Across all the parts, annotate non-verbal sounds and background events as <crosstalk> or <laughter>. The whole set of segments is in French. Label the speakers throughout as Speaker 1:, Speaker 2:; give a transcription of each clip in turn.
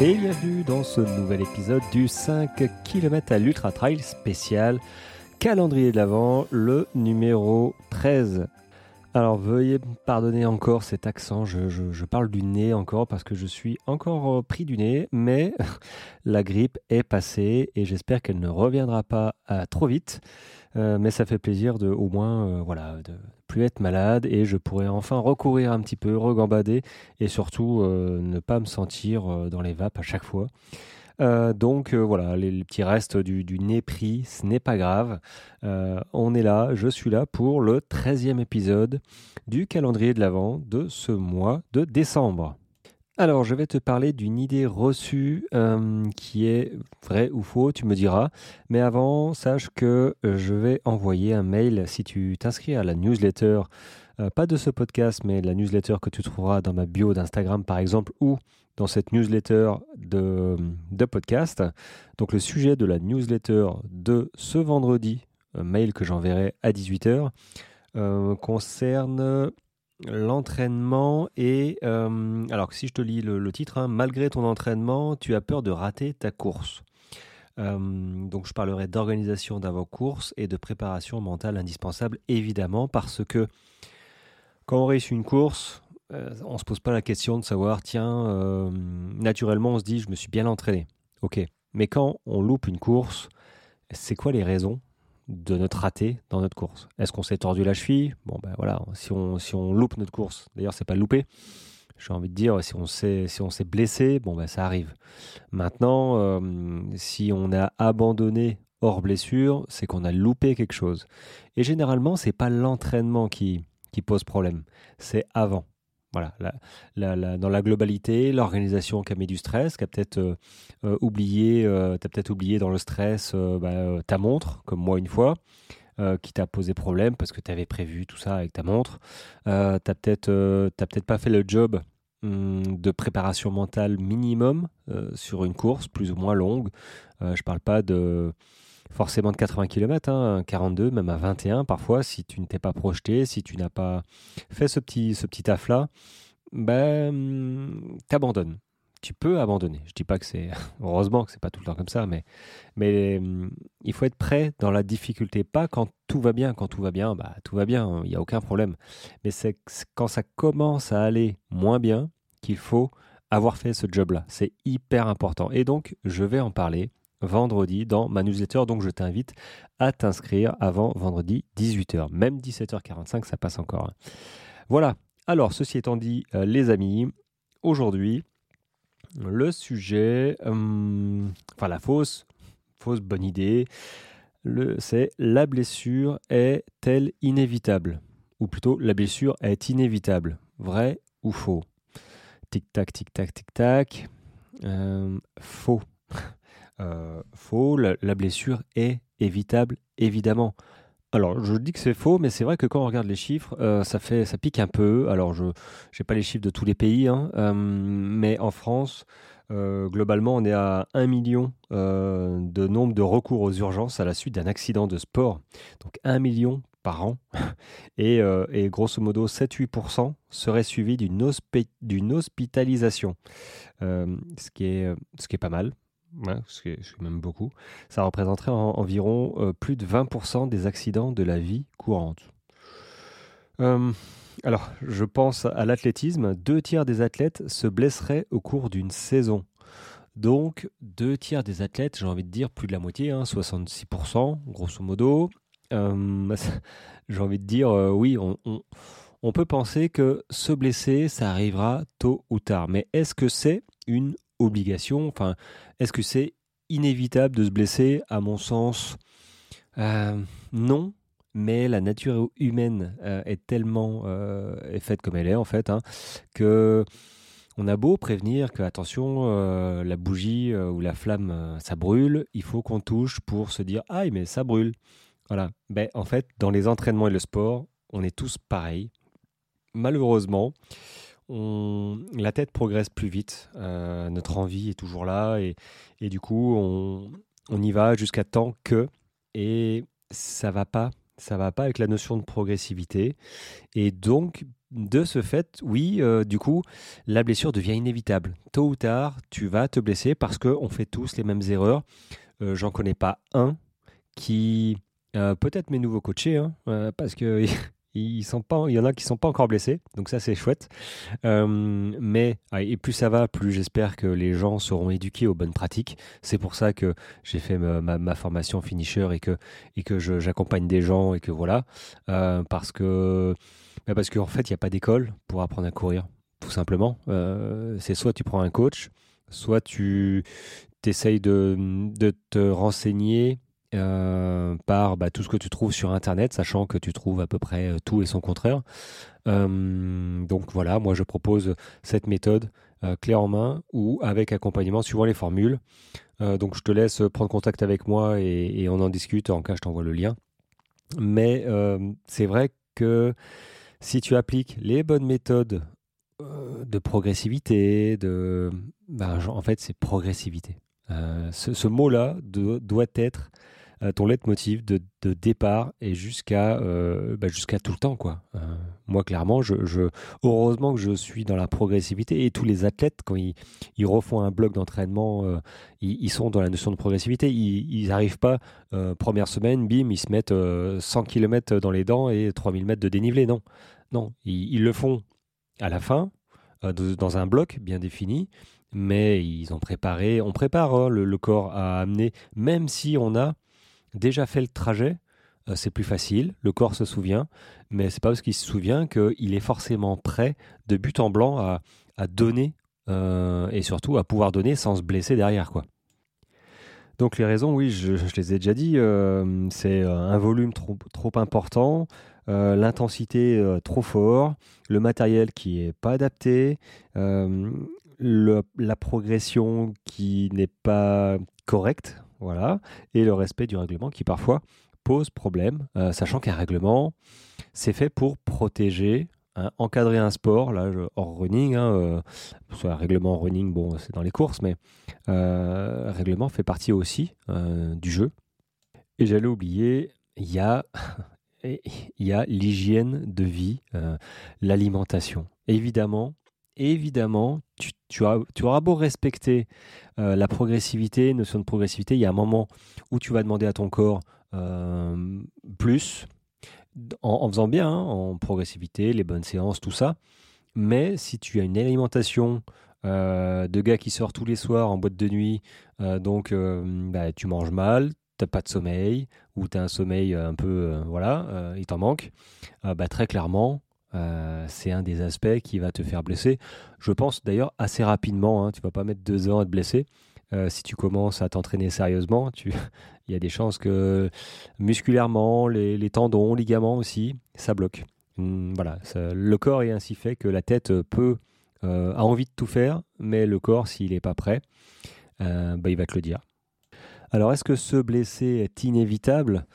Speaker 1: et bienvenue dans ce nouvel épisode du 5 km à l'Ultra Trail spécial calendrier de l'Avent, le numéro 13. Alors veuillez pardonner encore cet accent, je, parle du nez encore parce que je suis encore euh, pris du nez, mais <laughs> la grippe est passée et j'espère qu'elle ne reviendra pas euh, trop vite. Euh, mais ça fait plaisir de au moins voilà de être malade et je pourrais enfin recourir un petit peu, regambader et surtout ne pas me sentir dans les vapes à chaque fois. Euh, donc euh, voilà, les, petits restes du, nez pris, ce n'est pas grave. Euh, on est là, je suis là pour le 13e épisode du calendrier de l'Avent de ce mois de décembre. Alors, je vais te parler d'une idée reçue qui est vraie ou faux, tu me diras. Mais avant, sache que je vais envoyer un mail si tu t'inscris à la newsletter, pas de ce podcast, mais la newsletter que tu trouveras dans ma bio d'Instagram par exemple, ou dans cette newsletter de, podcast. Donc le sujet de la newsletter de ce vendredi, mail que j'enverrai à 18h, euh, concerne l'entraînement et euh, alors si je te lis le, titre, hein, malgré ton entraînement, tu as peur de rater ta course. Euh, donc je parlerai d'organisation d'avant-course et de préparation mentale indispensable évidemment parce que quand on réussit une course, euh, on se pose pas la question de savoir, tiens, naturellement, on se dit, je me suis bien entraîné. Ok. Mais quand on loupe une course, c'est quoi les raisons de notre raté dans notre course Est-ce qu'on s'est tordu la cheville? Bon, ben voilà, si on, si on loupe notre course, d'ailleurs, c'est pas louper. J'ai envie de dire, si on s'est si on s'est blessé, bon, ben ça arrive. Maintenant, euh, si on a abandonné hors blessure, c'est qu'on a loupé quelque chose. Et généralement, c'est pas l'entraînement qui, qui pose problème, c'est avant. Voilà, dans la globalité, l'organisation qui a mis du stress, qui a peut-être euh, euh, oublié, euh, as peut-être oublié dans le stress bah, ta montre, comme moi une fois, qui t'a posé problème parce que tu avais prévu tout ça avec ta montre. tu n'as peut-être peut pas fait le job hum, de préparation mentale minimum sur une course plus ou moins longue. je parle pas de forcément de 80 km, hein, 42, même à 21 parfois, si tu ne t'es pas projeté, si tu n'as pas fait ce petit, ce petit taf-là, ben, t'abandonnes. Tu peux abandonner. Je dis pas que c'est <laughs> heureusement que c'est pas tout le temps comme ça, mais mais il faut être prêt dans la difficulté, pas quand tout va bien. Quand tout va bien, bah tout va bien, il n'y a aucun problème. Mais c'est quand ça commence à aller moins bien qu'il faut avoir fait ce job-là. C'est hyper important. Et donc je vais en parler vendredi dans ma newsletter. Donc je t'invite à t'inscrire avant vendredi 18h. Même 17h45, ça passe encore. Hein. Voilà. Alors, ceci étant dit, euh, les amis, aujourd'hui, le sujet, hum, enfin la fausse, fausse bonne idée, c'est la blessure est-elle inévitable? Ou plutôt, la blessure est inévitable. Vrai ou faux? Tic-tac, tic-tac, tic-tac. Euh, faux. <laughs> Euh, faux, la, blessure est évitable, évidemment. Alors, je dis que c'est faux, mais c'est vrai que quand on regarde les chiffres, euh, ça fait, ça pique un peu. Alors, je n'ai pas les chiffres de tous les pays, hein, euh, mais en France, globalement, on est à 1 million de nombre de recours aux urgences à la suite d'un accident de sport. Donc, 1 million par an. <laughs> Et, et grosso modo, 7-8% seraient suivis d'une hospitalisation. ce, qui est, ce qui est pas mal ce qui est même beaucoup, ça représenterait environ euh, plus de 20% des accidents de la vie courante. Euh, alors, je pense à l'athlétisme. Deux tiers des athlètes se blesseraient au cours d'une saison. Donc, deux tiers des athlètes, j'ai envie de dire plus de la moitié, 66%, hein, grosso modo. Euh, <laughs> j'ai envie de dire, oui, on, on peut penser que se blesser, ça arrivera tôt ou tard. Mais est-ce que c'est une obligation? Enfin, est-ce que c'est inévitable de se blesser? À mon sens, euh, non. Mais la nature humaine euh, est tellement euh, faite comme elle est en fait hein, que on a beau prévenir que attention la bougie ou la flamme ça brûle, il faut qu'on touche pour se dire ah mais ça brûle. Voilà. Ben en fait dans les entraînements et le sport, on est tous pareils. Malheureusement, la tête progresse plus vite, euh, notre envie est toujours là et, du coup on, y va jusqu'à temps que et ça va pas ça va pas avec la notion de progressivité. Et donc, de ce fait, oui, du coup, la blessure devient inévitable. Tôt ou tard, tu vas te blesser parce qu'on fait tous les mêmes erreurs. J'en connais pas un qui, peut-être mes nouveaux coachés, hein, parce que ils sont pas, il y en a qui sont pas encore blessés, donc ça c'est chouette. Euh, mais et plus ça va, plus j'espère que les gens seront éduqués aux bonnes pratiques. C'est pour ça que j'ai fait ma, formation finisher et que et que j'accompagne des gens et que voilà, euh, parce que bah, parce qu'en fait il n'y a pas d'école pour apprendre à courir, tout simplement. Euh, c'est soit tu prends un coach, soit tu essayes de te renseigner euh, par bah, tout ce que tu trouves sur Internet, sachant que tu trouves à peu près euh, tout et son contraire. Euh, donc voilà, moi je propose cette méthode clé en main ou avec accompagnement suivant les formules. donc je te laisse prendre contact avec moi et, on en discute. En cas, je t'envoie le lien. Mais c'est vrai que si tu appliques les bonnes méthodes de progressivité, de, bah, en fait c'est progressivité. Ce, mot-là doit être euh, ton leitmotiv de, de départ et jusqu'à euh, bah, jusqu'à tout le temps quoi. Euh, moi clairement, heureusement que je suis dans la progressivité et tous les athlètes quand ils, ils refont un bloc d'entraînement, ils, sont dans la notion de progressivité. Ils n'arrivent pas première semaine, bim, ils se mettent 100 km dans les dents et 3000 mètres de dénivelé. Non, non, ils, le font à la fin dans un bloc bien défini mais ils ont préparé, on prépare hein, le, corps à amener, même si on a déjà fait le trajet, euh, c'est plus facile, le corps se souvient, mais c'est pas parce qu'il se souvient qu'il est forcément prêt de but en blanc à, donner euh, et surtout à pouvoir donner sans se blesser derrière. Donc les raisons, oui, je, les ai déjà dit, euh, c'est un volume trop, important, l'intensité trop fort, le matériel qui est pas adapté, la progression qui n'est pas correcte, voilà, et le respect du règlement qui parfois pose problème, euh, sachant qu'un règlement, c'est fait pour protéger, hein, encadrer un sport, là, hors running, hein, euh, soit un règlement running, bon, c'est dans les courses, mais euh, règlement fait partie aussi du jeu. Et j'allais oublier, il y a, <laughs> il y a l'hygiène de vie, l'alimentation. Évidemment, évidemment, tu, tu, auras beau respecter euh, la progressivité, notion de progressivité, il y a un moment où tu vas demander à ton corps euh, plus, en, faisant bien, hein, en progressivité, les bonnes séances, tout ça. Mais si tu as une alimentation euh, de gars qui sort tous les soirs en boîte de nuit, donc bah, tu manges mal, t'as pas de sommeil, ou tu as un sommeil un peu, voilà, il t'en manque, bah, très clairement, euh, c'est un des aspects qui va te faire blesser. Je pense d'ailleurs assez rapidement. Hein, tu vas pas mettre deux ans à te blesser. Euh, si tu commences à t'entraîner sérieusement, <laughs> il y a des chances que musculairement, les, tendons, ligaments aussi, ça bloque. Hmm, voilà, le corps est ainsi fait que la tête peut euh, a envie de tout faire, mais le corps, s'il n'est pas prêt, bah, il va te le dire. Alors, est-ce que se blesser est inévitable?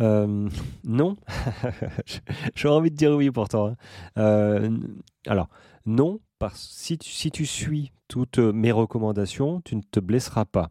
Speaker 1: Euh, <laughs> Non. <laughs> J'aurais envie de dire oui pourtant. Hein. Euh, alors, non, parce si tu, si tu suis toutes mes recommandations, tu ne te blesseras pas.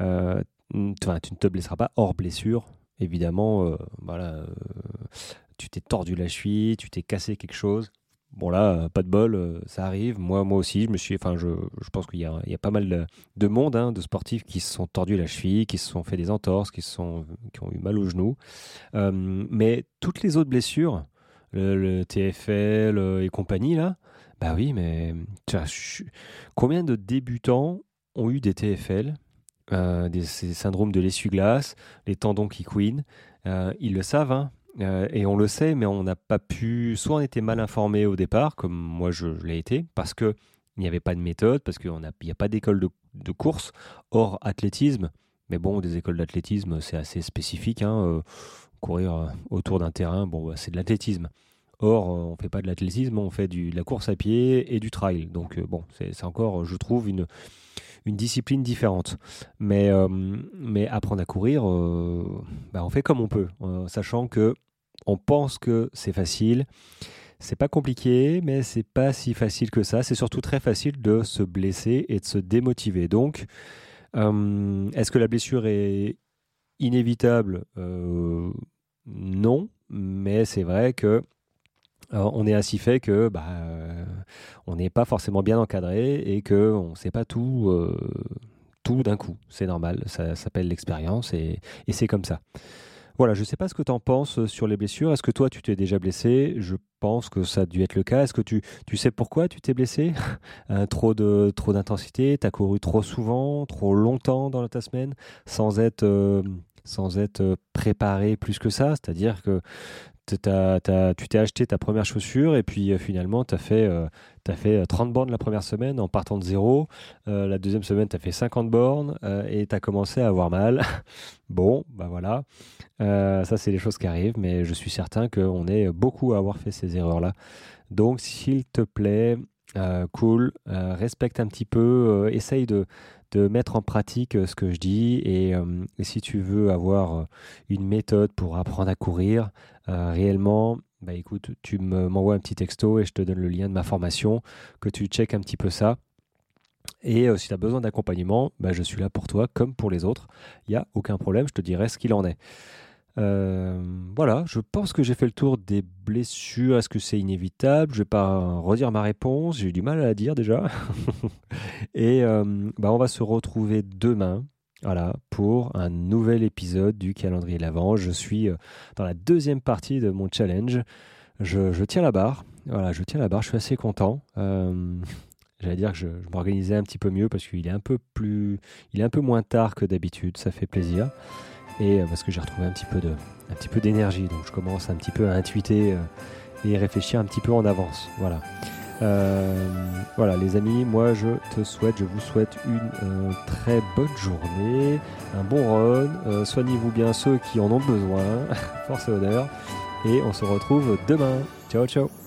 Speaker 1: Euh, enfin, tu ne te blesseras pas hors blessure. Évidemment, voilà, tu t'es tordu la cheville, tu t'es cassé quelque chose Bon là, euh, pas de bol, euh, ça arrive. Moi, moi aussi, je me suis, enfin, je, je pense qu'il y, y a, pas mal de, monde, hein, de sportifs qui se sont tordus la cheville, qui se sont fait des entorses, qui sont, qui ont eu mal au genou. Euh, mais toutes les autres blessures, le, TFL et compagnie là, bah oui, mais combien de débutants ont eu des TFL, des, syndromes de l'essuie-glace, les tendons qui couinent, ils le savent. Hein, euh, et on le sait, mais on n'a pas pu. Soit on était mal informé au départ, comme moi je, l'ai été, parce qu'il n'y avait pas de méthode, parce qu'il n'y a, pas d'école de, course. hors athlétisme, mais bon, des écoles d'athlétisme, c'est assez spécifique. Hein, euh, courir euh, autour d'un terrain, bon, bah, c'est de l'athlétisme. Or, on ne fait pas de l'athlétisme, on fait de la course à pied et du trail. Donc, bon, c'est encore, je trouve, une, une discipline différente. Mais, euh, mais apprendre à courir, euh, bah, on fait comme on peut, euh, sachant que on pense que c'est facile. C'est pas compliqué, mais c'est pas si facile que ça. C'est surtout très facile de se blesser et de se démotiver. Donc, est-ce que la blessure est inévitable? Non, mais c'est vrai que on est ainsi fait que bah, on n'est pas forcément bien encadré et qu'on ne sait pas tout, tout d'un coup. C'est normal, ça s'appelle l'expérience et, c'est comme ça. Voilà, je ne sais pas ce que tu en penses sur les blessures. Est-ce que toi, tu t'es déjà blessé? Je pense que ça a dû être le cas. Est-ce que tu, tu sais pourquoi tu t'es blessé? <laughs> Trop de trop d'intensité? Tu as couru trop souvent, trop longtemps dans ta semaine, sans être, sans être préparé plus que ça? C'est-à-dire que tu t'es acheté ta première chaussure et puis euh, finalement tu as fait, euh, fait 30 euh, bornes la première semaine en partant de zéro. la deuxième semaine tu as fait 50 bornes et tu as commencé à avoir mal. <laughs> bon, bah voilà. ça c'est les choses qui arrivent, mais je suis certain qu'on est beaucoup à avoir fait ces erreurs-là. Donc s'il te plaît, cool, respecte un petit peu, essaye de, mettre en pratique ce que je dis et, si tu veux avoir une méthode pour apprendre à courir, euh, réellement, bah écoute, tu m'envoies un petit texto et je te donne le lien de ma formation, que tu checkes un petit peu ça. Et euh, si tu as besoin d'accompagnement, bah, je suis là pour toi comme pour les autres. Il n'y a aucun problème, je te dirai ce qu'il en est. Euh, voilà, je pense que j'ai fait le tour des blessures. Est-ce que c'est inévitable? Je vais pas redire ma réponse, j'ai eu du mal à la dire déjà. <laughs> Et bah, on va se retrouver demain voilà, pour un nouvel épisode du calendrier de l'Avent. Je suis euh, dans la deuxième partie de mon challenge. Je, tiens la barre. Voilà, je tiens la barre. Je suis assez content. Euh, <laughs> j'allais dire que je, m'organisais un petit peu mieux parce qu'il est un peu plus, il est un peu moins tard que d'habitude. Ça fait plaisir. Et euh, parce que j'ai retrouvé un petit peu de, un petit peu d'énergie. Donc je commence un petit peu à intuiter et réfléchir un petit peu en avance. Voilà. Euh, voilà les amis, moi je te souhaite, je vous souhaite une euh, très bonne journée, un bon run, euh, soignez-vous bien ceux qui en ont besoin, <laughs> force et honneur, et on se retrouve demain. Ciao ciao